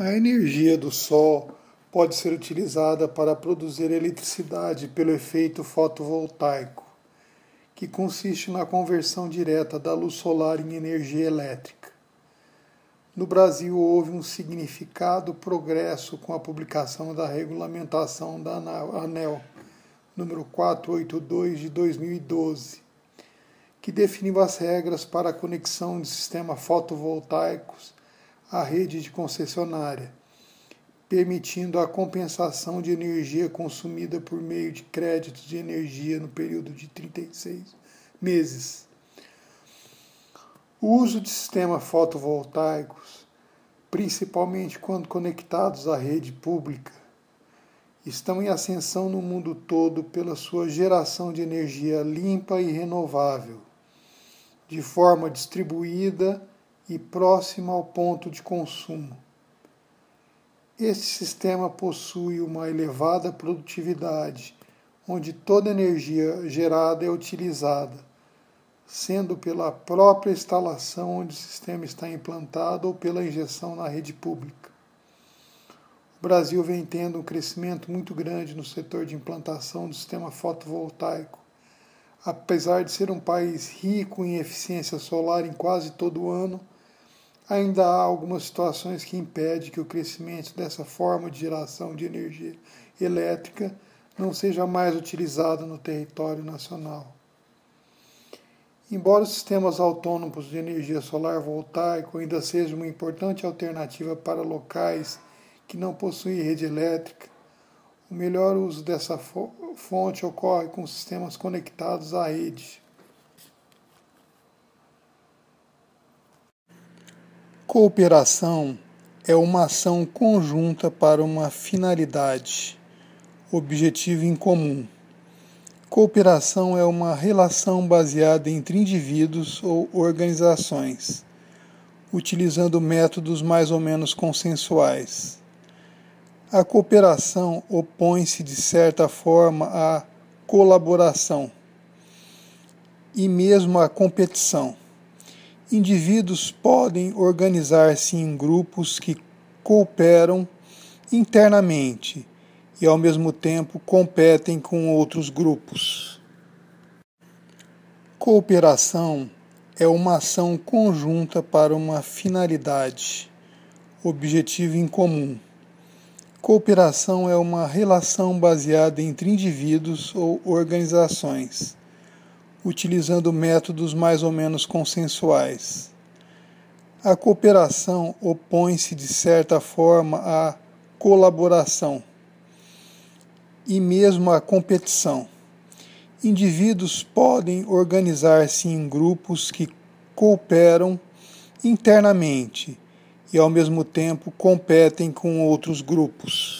A energia do Sol pode ser utilizada para produzir eletricidade pelo efeito fotovoltaico, que consiste na conversão direta da luz solar em energia elétrica. No Brasil, houve um significado progresso com a publicação da regulamentação da ANEL, número 482 de 2012, que definiu as regras para a conexão de sistemas fotovoltaicos à rede de concessionária, permitindo a compensação de energia consumida por meio de créditos de energia no período de 36 meses. O uso de sistemas fotovoltaicos, principalmente quando conectados à rede pública, estão em ascensão no mundo todo pela sua geração de energia limpa e renovável, de forma distribuída e próxima ao ponto de consumo. Este sistema possui uma elevada produtividade, onde toda energia gerada é utilizada, sendo pela própria instalação onde o sistema está implantado ou pela injeção na rede pública. O Brasil vem tendo um crescimento muito grande no setor de implantação do sistema fotovoltaico. Apesar de ser um país rico em eficiência solar em quase todo o ano, ainda há algumas situações que impedem que o crescimento dessa forma de geração de energia elétrica não seja mais utilizado no território nacional. Embora os sistemas autônomos de energia solar voltaico ainda sejam uma importante alternativa para locais que não possuem rede elétrica, o melhor uso dessa fonte ocorre com sistemas conectados à rede. Cooperação é uma ação conjunta para uma finalidade, objetivo em comum. Cooperação é uma relação baseada entre indivíduos ou organizações, utilizando métodos mais ou menos consensuais. A cooperação opõe-se, de certa forma, à colaboração e mesmo à competição. Indivíduos podem organizar-se em grupos que cooperam internamente e, ao mesmo tempo, competem com outros grupos. Cooperação é uma ação conjunta para uma finalidade, objetivo em comum. Cooperação é uma relação baseada entre indivíduos ou organizações utilizando métodos mais ou menos consensuais. A cooperação opõe-se, de certa forma, à colaboração e mesmo à competição. Indivíduos podem organizar-se em grupos que cooperam internamente e, ao mesmo tempo, competem com outros grupos.